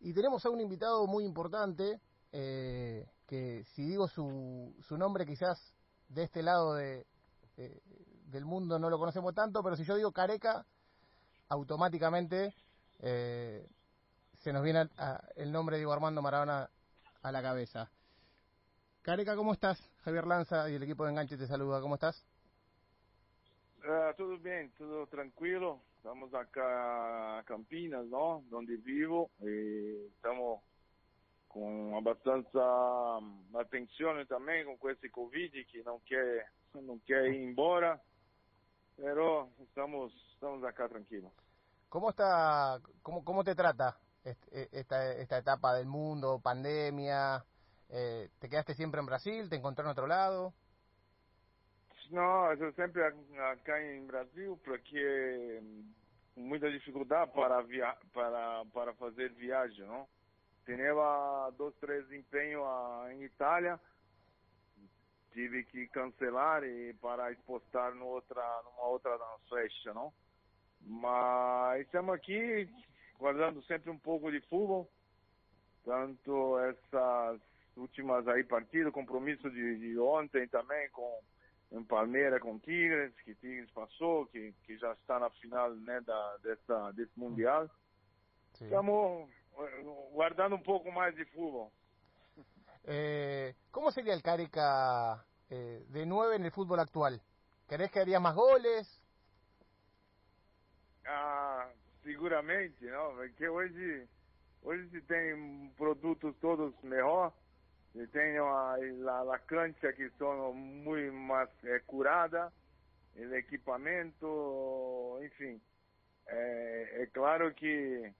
Y tenemos a un invitado muy importante, eh, que si digo su, su nombre quizás de este lado de, del mundo no lo conocemos tanto, pero si yo digo Careca, automáticamente eh, se nos viene el nombre de Armando Maradona a la cabeza. Careca, ¿cómo estás? Javier Lanza y el equipo de Enganche te saluda, ¿cómo estás? Uh, tudo bem, tudo tranquilo. Estamos acá a Campinas, não? Onde vivo. E estamos com bastante atenção também com esse Covid que não quer, não quer ir embora. Pero estamos, estamos acá tranquilos. ¿Cómo está, cómo, cómo te trata esta, esta etapa del mundo, pandemia? Eh, ¿Te quedaste siempre en Brasil? ¿Te encontró en otro lado? Não, eu sempre aqui em Brasil, porque muita dificuldade para via para para fazer viagem, não? Tinha dois, três empenhos em Itália, tive que cancelar e para expostar no outra numa outra festa, não? Mas estamos aqui guardando sempre um pouco de futebol, tanto essas últimas aí partidas, compromisso de, de ontem também com em Palmeiras com Tigres, que Tigres passou, que, que já está na final né, da, dessa, desse Mundial. Sim. Estamos eh, guardando um pouco mais de futebol. Eh, ¿Cómo sería el Carica eh, de 9 en el fútbol actual? ¿Querés que haría más goles? Ah, seguramente, não, porque hoje, hoje se tem produtos todos melhor e tem a, a, a cancha que são muito mais é, curada, o equipamento, enfim. É, é, claro que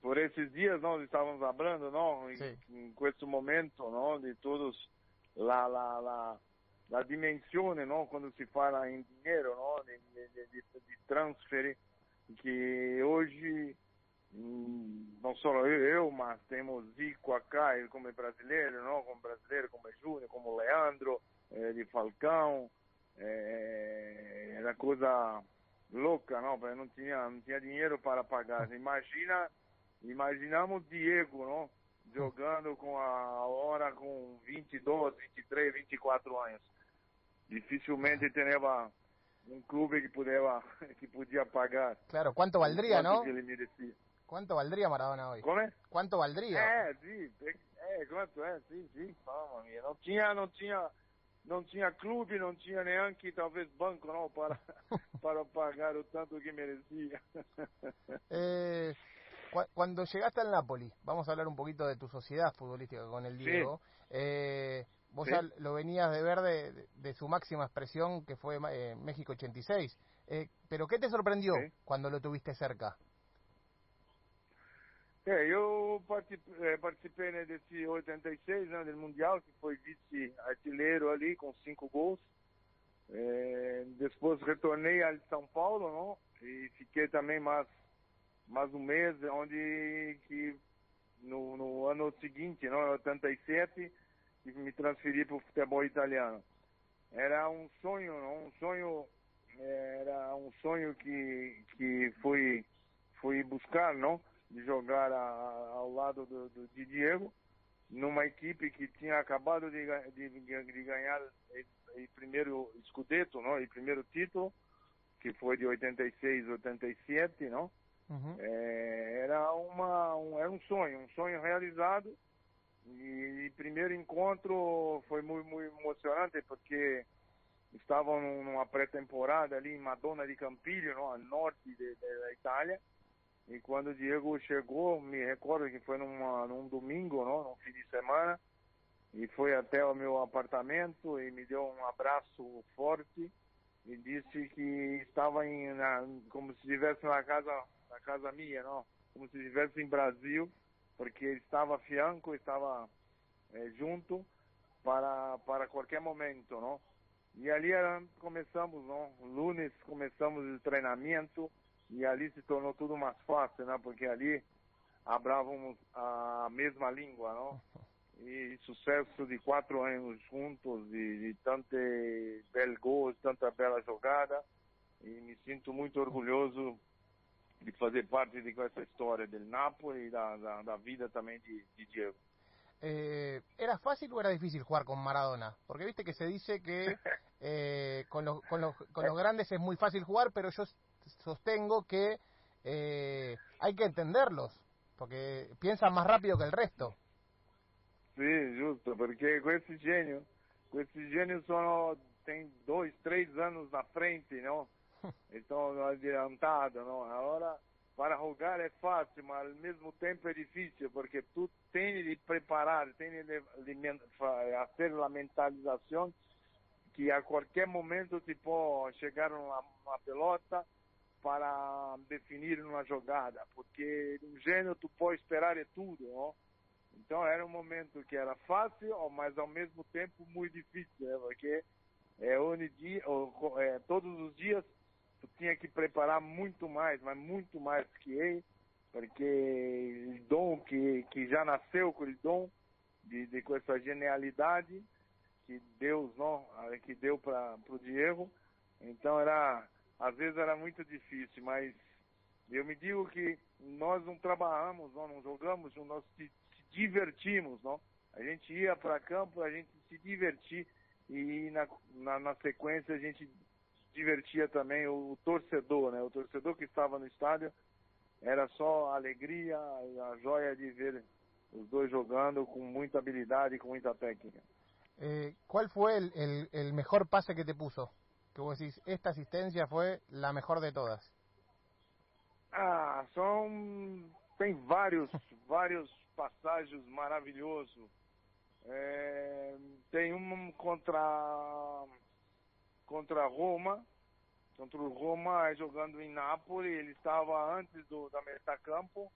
por esses dias nós estávamos falando, não, em, com esse momento, não, de todos lá, lá, lá, a dimensão, não, quando se fala em dinheiro, não, de, que hoje Hum, não só eu, eu, mas temos Zico acá, ele como é brasileiro, não? como brasileiro, como é Júnior, como Leandro, é, de Falcão, é, era coisa louca, não? Porque não tinha, não tinha dinheiro para pagar. Imagina, imaginamos Diego, não? Jogando com a hora com 22, 23, 24 anos. Dificilmente teria um clube que podia, que podia pagar. Claro, quanto valdria, não? Que ele merecia. ¿Cuánto valdría Maradona hoy? ¿Cuánto valdría? É, sim, é, quanto é, sim, sim, fala, minha. Não tinha, não tinha, não tinha clube, não tinha nem que talvez banco, não, para, para pagar o tanto que merecía. eh, cuando llegaste al Napoli, vamos a hablar un poquito de tu sociedad futbolística con el Diego. Sí. Eh, vos sí. ya lo venías de ver de, de, su máxima expresión que fue eh, México 86. Eh, pero ¿qué te sorprendió sí. cuando lo tuviste cerca? É, eu participei, participei né, desse 86, né, do Mundial, que foi vice-artilheiro ali, com cinco gols. É, depois retornei a São Paulo, não? E fiquei também mais, mais um mês, onde que no, no ano seguinte, não, 87, que me transferi para o futebol italiano. Era um sonho, não? um sonho, era um sonho que, que fui, fui buscar, não? De jogar a, ao lado do, do, de Diego, numa equipe que tinha acabado de, de, de ganhar o primeiro escudeto, não? e primeiro título, que foi de 86, 87, não? Uhum. É, era uma um, era um sonho, um sonho realizado. E, e primeiro encontro foi muito, muito emocionante porque estavam numa pré-temporada ali em Madonna de Campilho, no, norte de, de, da Itália. E quando o Diego chegou, me recordo que foi numa, num domingo, não, num fim de semana, e foi até o meu apartamento e me deu um abraço forte e disse que estava em, na, como se estivesse na casa, na casa minha, não, como se estivesse em Brasil, porque estava fianco, estava é, junto para para qualquer momento, não? E ali começamos, não? Lunes começamos o treinamento e ali se tornou tudo mais fácil, né? Porque ali hablávamos a mesma língua, não? E sucesso de quatro anos juntos, de, de tanto belo gol, tanta bela jogada, e me sinto muito orgulhoso de fazer parte de essa história do Napoli e da, da, da vida também de, de Diego. Eh, ¿Era fácil o era difícil jugar con Maradona? Porque viste que se dice que eh, con, los, con, los, con los grandes es muy fácil jugar, pero yo sostengo que eh, hay que entenderlos, porque piensan más rápido que el resto. Sim, justo, porque com esse gênio, com esse gênio só tem dois, três anos na frente, não? Então, adiantado, não? Agora, para jogar é fácil, mas ao mesmo tempo é difícil, porque tu tem de preparar, tem de, fazer a mentalização que a qualquer momento te pode chegar uma, uma pelota para definir uma jogada, porque um gênio tu pode esperar é tudo, não? Então era um momento que era fácil, mas ao mesmo tempo muito difícil, né? porque é, onde dia, é, todos os dias tu tinha que preparar muito mais, mas muito mais que ele, porque o dom que, que já nasceu com o dom, de, de, com essa genialidade que Deus não, que deu para o Diego, então era, às vezes era muito difícil, mas eu me digo que nós não trabalhamos, nós não jogamos, nós se, divertimos, não? A gente ia para campo, a gente se divertir e na, na, na sequência a gente divertia também o, o, torcedor, né? O torcedor que estava no estádio era só alegria e a joia de ver os dois jogando com muita habilidade e com muita técnica. Eh, ¿Cuál fue el, el, el, mejor pase que te puso? Que vos decís, esta asistencia fue la mejor de todas. Ah, são tem vários vários passagens maravilhosos. É, tem um contra contra Roma, contra o Roma jogando em Nápoles, ele estava antes do da metacampo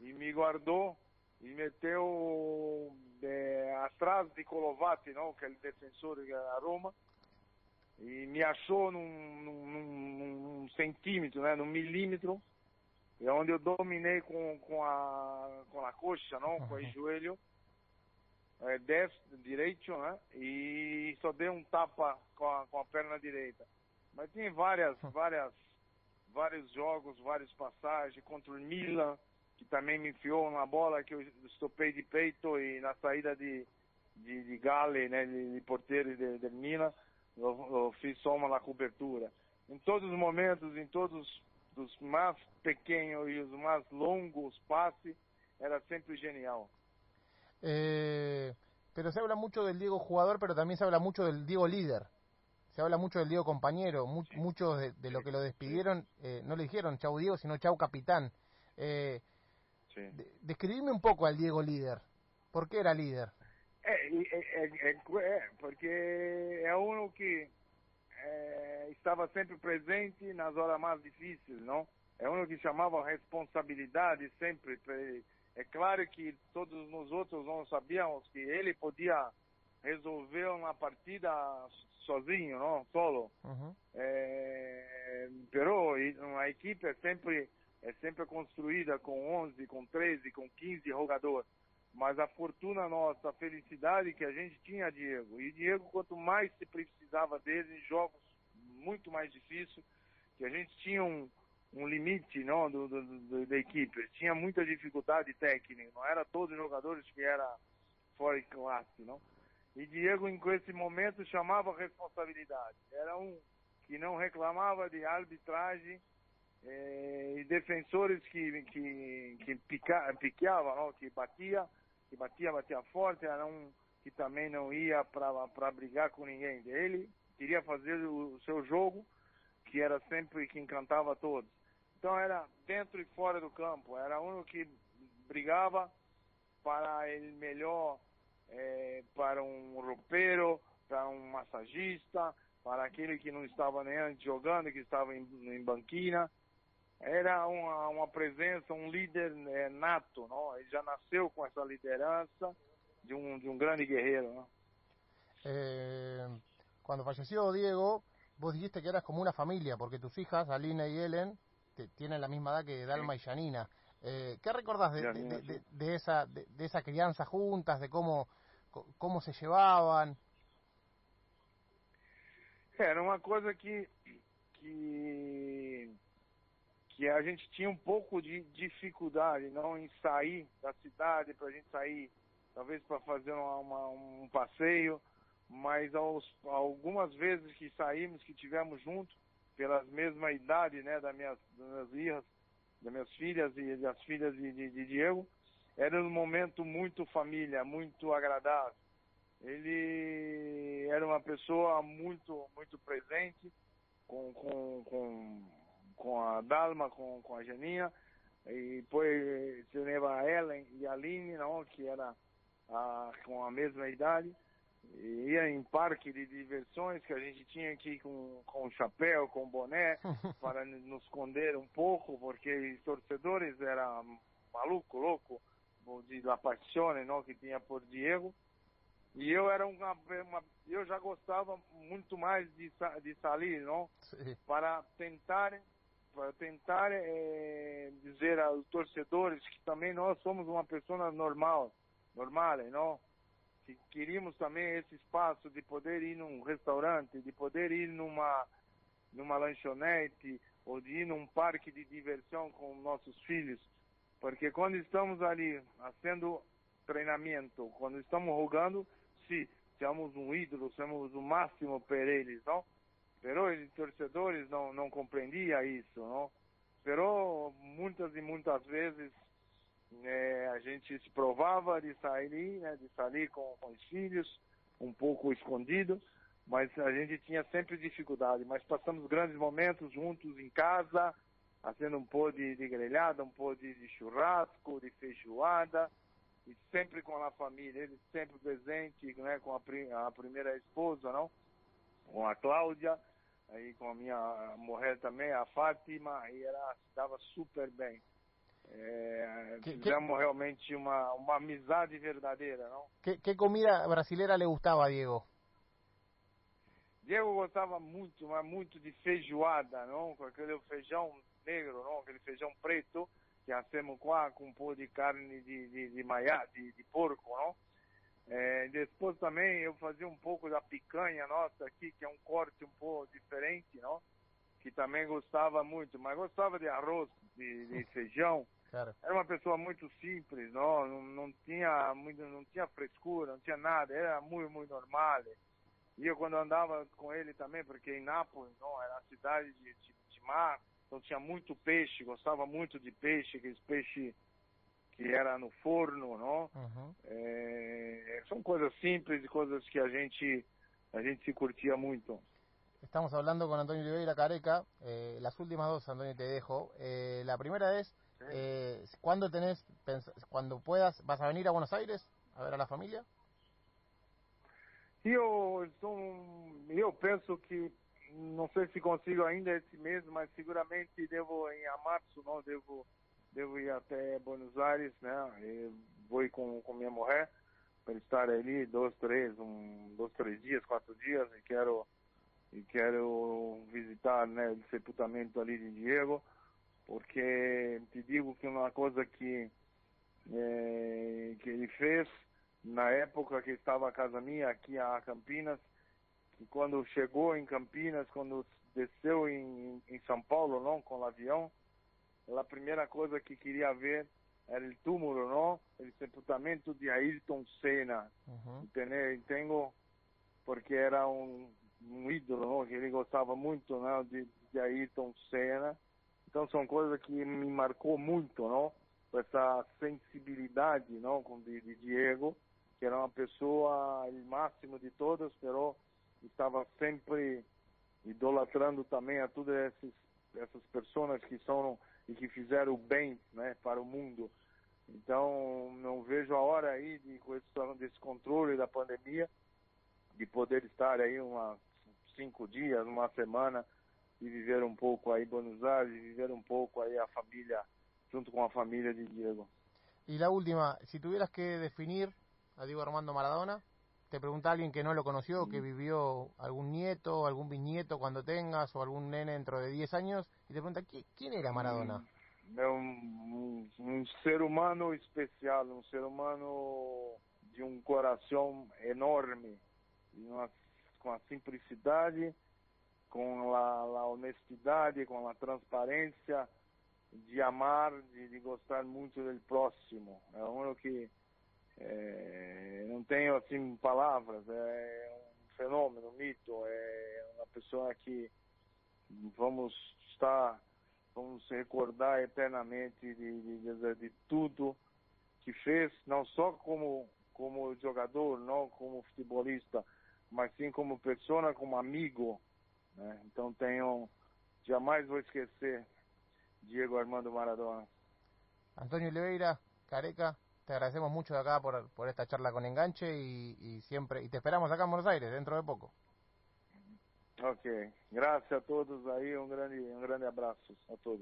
e me guardou e meteu é, atrás de Colovati, não, que é o defensor da Roma, e me achou num, num, num, centímetro, né, num milímetro, é onde eu dominei com, com, a, com a coxa, não, com o joelho, é, destro, direito, né, e só dei um tapa com a, com a perna direita. Mas tem várias, várias, vários jogos, várias passagens contra o Milan, que também me enfiou uma bola que eu estopei de peito e na saída de, de, de Gale, né, de, de porteiro de, de Milan, eu, eu, fiz só uma na cobertura. Em todos os momentos, em todos os mais pequenos e os mais longos passes, era sempre genial. Eh, pero se habla mucho del Diego jugador, pero también se habla mucho del Diego líder. Se habla mucho del Diego compañero. Mu sí. Muchos de, de, lo que lo despidieron eh, no le dijeron chau Diego, sino chau capitán. Eh, Sí. De, describime un poco al Diego líder. ¿Por qué era líder? É, é, é, é porque é um que estava sempre presente nas horas mais difíceis, não? É um que chamava responsabilidade sempre. É claro que todos nós outros não sabíamos que ele podia resolver uma partida sozinho, não? Solo. Uhum. É, pero uma equipe é sempre é sempre construída com 11, com 13, com 15 jogadores. Mas a fortuna nossa, a felicidade que a gente tinha, Diego. E Diego, quanto mais se precisava dele em jogos muito mais difíceis, que a gente tinha um, um limite não, do, do, do, da equipe. Tinha muita dificuldade técnica. Não era todos os jogadores que era fora de classe, não? E Diego, em esse momento, chamava responsabilidade. Era um que não reclamava de arbitragem eh, e defensores que que que pica, piqueava, não? que batia, que batia, batia forte, era um que também não ia para brigar com ninguém. Ele queria fazer o, seu jogo, que era sempre que encantava todos. Então era dentro e fora do campo, era um que brigava para ele melhor, eh, para um roupeiro, para um massagista, para aquele que não estava nem antes jogando, que estava em, em banquina era uma, uma presença, um líder é, nato, não? ele já nasceu com essa liderança de um, de um grande guerreiro. ¿no? Eh, cuando falleció Diego, vos dijiste que eras como una familia, porque tus hijas, Alina y Ellen, te, tienen la misma edad que Dalma sí. y Janina. Eh, ¿Qué recordás de, de, de, de, esa, de, esa crianza juntas, de cómo, cómo se llevaban? Era uma coisa que, que que a gente tinha um pouco de dificuldade não em sair da cidade para a gente sair talvez para fazer uma, uma, um passeio mas aos, algumas vezes que saímos que tivemos junto pelas mesma idade né das minhas, das minhas das minhas filhas e das filhas de, de, de Diego era um momento muito família muito agradável. Ele era uma pessoa muito muito presente com, com, com com a Dalma, com, com a Janinha, e depois se a Ellen e a Aline, não, que era a, com a mesma idade, e ia em parque de diversões que a gente tinha aqui com, com chapéu, com boné, para nos esconder um pouco, porque os torcedores eram maluco, louco, de La Passione, não, que tinha por Diego. E eu era uma, uma, eu já gostava muito mais de, de sair, não? Sim. Para tentar para tentar é, dizer aos torcedores que também nós somos uma pessoa normal, normal, não? Que queríamos também esse espaço de poder ir num restaurante, de poder ir numa numa lanchonete ou de ir num parque de diversão com nossos filhos, porque quando estamos ali fazendo treinamento, quando estamos jogando, sim, somos um ídolo, somos o máximo para eles, não? Pero os torcedores não, não compreendia isso, não? Pero muitas e muitas vezes é, a gente se provava de sair, né, de sair com, com os filhos, um pouco escondido, mas a gente tinha sempre dificuldade. Mas passamos grandes momentos juntos em casa, fazendo um pó de, de grelhada, um pó de, de churrasco, de feijoada, e sempre com a família, ele sempre presente, né, com a, a primeira esposa, não? Com a Cláudia aí com a minha mulher também, a Fátima, e ela estava super bem. É, que, fizemos que... realmente uma, uma amizade verdadeira, não? Que, que comida brasileira le gostava, Diego? Diego gostava muito, mas muito de feijoada, não? Com aquele feijão negro, não? Aquele feijão preto que hacemos com, com um pouco de carne de, de, de, maia, de, de porco, não? É, depois também eu fazia um pouco da picanha nossa aqui, que é um corte um pouco diferente, não? Que também gostava muito, mas gostava de arroz, de, de feijão. Cara. Era uma pessoa muito simples, não, não, não tinha muito, não tinha frescura, não tinha nada, era muito, muito normal. E eu quando andava com ele também, porque em Nápoles, não, era a cidade de, de, de mar, então tinha muito peixe, gostava muito de peixe, aqueles peixes era no forno, não? Uhum. É, são coisas simples e coisas que a gente a gente se curtia muito. Estamos hablando con Antonio Oliveira Careca, eh, las últimas dos, Antonio, te dejo. Eh, la primera es, sí. eh, ¿cuándo tenés, cuando puedas, vas a venir a Buenos Aires a ver a la familia? Eu, eu penso que, não sei se consigo ainda esse mês, mas seguramente devo, em março, não, devo devo ir até Buenos Aires, né? E vou ir com, com minha mulher para estar ali dois, três, um, dois, três dias, quatro dias e quero e quero visitar, né, o sepultamento ali de Diego, porque te digo que uma coisa que é, que ele fez na época que estava a casa minha aqui a Campinas, que quando chegou em Campinas, quando desceu em, em São Paulo, não, com o avião, a primeira coisa que queria ver era o túmulo, não? O sepultamento de Ayrton Senna, uhum. entendeu? Porque era um, um ídolo, não? Que ele gostava muito, não? De, de Ayrton Senna. Então são coisas que me marcou muito, não? Essa sensibilidade, não? Com de, de Diego, que era uma pessoa o máximo de todos, pero estava sempre idolatrando também a todas essas essas pessoas que são e que fizeram o bem né, para o mundo. Então, não vejo a hora aí de questão desse controle da pandemia, de poder estar aí uma cinco dias, uma semana e viver um pouco aí Buenos Aires, e viver um pouco aí a família junto com a família de Diego. E a última, se tuvieras que definir a Diego Armando Maradona, te pregunta alguien que no lo conoció, que vivió algún nieto, algún bisnieto cuando tengas, o algún nene dentro de 10 años, y te pregunta, ¿quién era Maradona? É um, um, ser humano especial, um ser humano de um coração enorme, com a simplicidade, com a, honestidade, com a transparência, de amar, de, de gostar muito do próximo. É um que é, não tenho assim palavras, é um fenômeno, um mito, é uma pessoa que vamos estar, vamos recordar eternamente de, de, de, tudo que fez, não só como como jogador, não como futebolista, mas sim como pessoa, como amigo. Né? Então tenho, jamais vou esquecer Diego Armando Maradona. Antonio Oliveira, Careca, te agradecemos mucho de acá por, por esta charla con enganche y, y, siempre y te esperamos acá en Buenos Aires dentro de poco. Ok, gracias a todos aí, um grande, um grande abraço a todos.